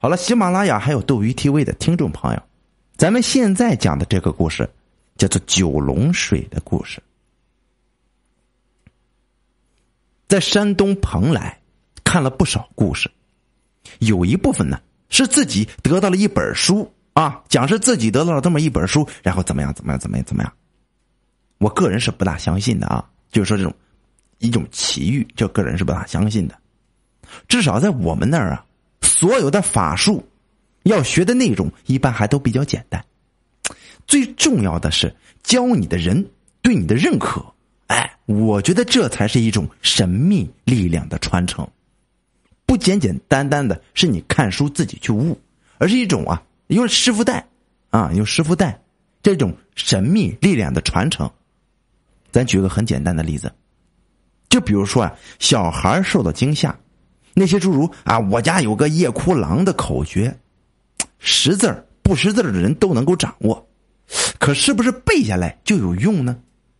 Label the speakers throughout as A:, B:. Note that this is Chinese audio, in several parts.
A: 好了，喜马拉雅还有斗鱼 TV 的听众朋友，咱们现在讲的这个故事叫做九龙水的故事。在山东蓬莱看了不少故事，有一部分呢是自己得到了一本书啊，讲是自己得到了这么一本书，然后怎么样怎么样怎么样怎么样。我个人是不大相信的啊，就是说这种一种奇遇，这个人是不大相信的。至少在我们那儿啊。所有的法术，要学的内容一般还都比较简单。最重要的是教你的人对你的认可。哎，我觉得这才是一种神秘力量的传承，不简简单单的是你看书自己去悟，而是一种啊，用师傅带啊，用师傅带这种神秘力量的传承。咱举个很简单的例子，就比如说啊，小孩受到惊吓。那些诸如啊，我家有个夜哭狼的口诀，识字不识字的人都能够掌握，可是不是背下来就有用呢？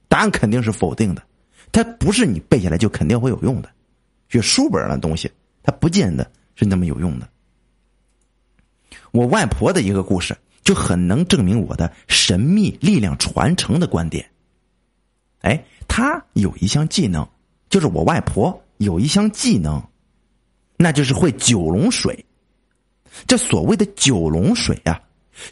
A: 答案肯定是否定的。它不是你背下来就肯定会有用的，学书本上的东西，它不见得是那么有用的。我外婆的一个故事就很能证明我的神秘力量传承的观点。哎，她有一项技能，就是我外婆有一项技能。那就是会九龙水，这所谓的九龙水啊，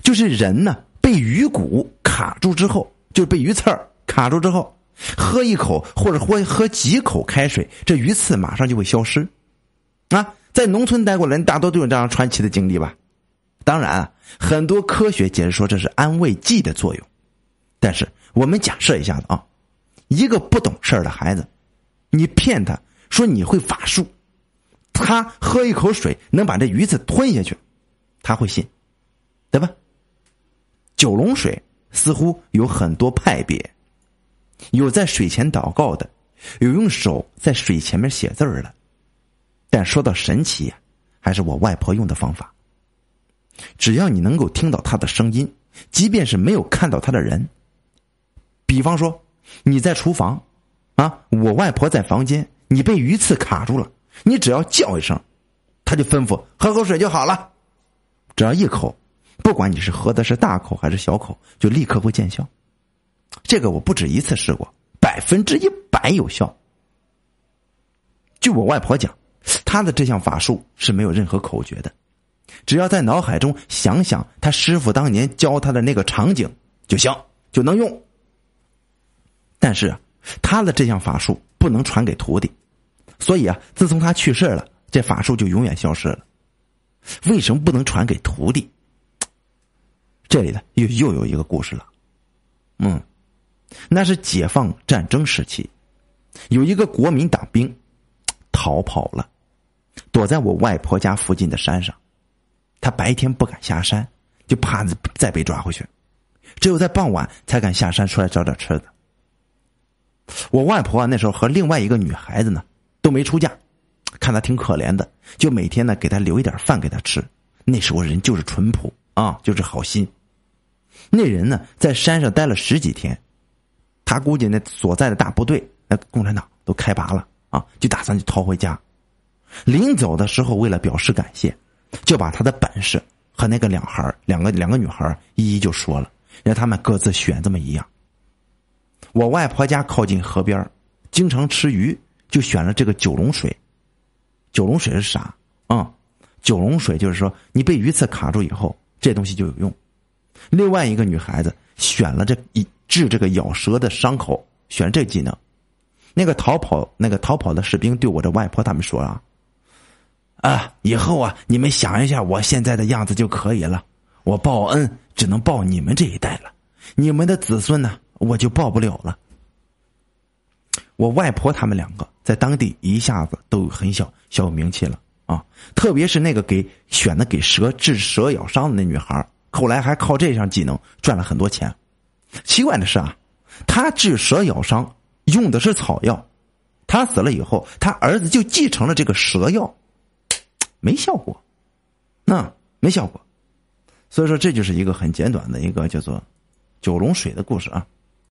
A: 就是人呢被鱼骨卡住之后，就被鱼刺儿卡住之后，喝一口或者喝喝几口开水，这鱼刺马上就会消失。啊，在农村待过的人，大多都有这样传奇的经历吧？当然啊，很多科学解释说这是安慰剂的作用，但是我们假设一下子啊，一个不懂事儿的孩子，你骗他说你会法术。他喝一口水能把这鱼刺吞下去，他会信，对吧？九龙水似乎有很多派别，有在水前祷告的，有用手在水前面写字儿的。但说到神奇呀，还是我外婆用的方法。只要你能够听到他的声音，即便是没有看到他的人，比方说你在厨房，啊，我外婆在房间，你被鱼刺卡住了。你只要叫一声，他就吩咐喝口水就好了。只要一口，不管你是喝的是大口还是小口，就立刻会见效。这个我不止一次试过，百分之一百有效。据我外婆讲，她的这项法术是没有任何口诀的，只要在脑海中想想她师傅当年教她的那个场景就行，就能用。但是，他的这项法术不能传给徒弟。所以啊，自从他去世了，这法术就永远消失了。为什么不能传给徒弟？这里呢，又又有一个故事了。嗯，那是解放战争时期，有一个国民党兵逃跑了，躲在我外婆家附近的山上。他白天不敢下山，就怕再被抓回去，只有在傍晚才敢下山出来找点吃的。我外婆那时候和另外一个女孩子呢。都没出嫁，看他挺可怜的，就每天呢给他留一点饭给他吃。那时候人就是淳朴啊，就是好心。那人呢在山上待了十几天，他估计那所在的大部队，那共产党都开拔了啊，就打算就逃回家。临走的时候，为了表示感谢，就把他的本事和那个两孩两个两个女孩一一就说了，让他们各自选这么一样。我外婆家靠近河边，经常吃鱼。就选了这个九龙水，九龙水是啥啊？九龙水就是说，你被鱼刺卡住以后，这东西就有用。另外一个女孩子选了这一治这个咬舌的伤口，选这技能。那个逃跑那个逃跑的士兵对我的外婆他们说啊，啊，以后啊，你们想一下我现在的样子就可以了。我报恩只能报你们这一代了，你们的子孙呢，我就报不了了。我外婆他们两个在当地一下子都有很小小有名气了啊！特别是那个给选的给蛇治蛇咬伤的那女孩，后来还靠这项技能赚了很多钱。奇怪的是啊，他治蛇咬伤用的是草药，他死了以后，他儿子就继承了这个蛇药，没效果，那没效果。所以说，这就是一个很简短的一个叫做九龙水的故事啊。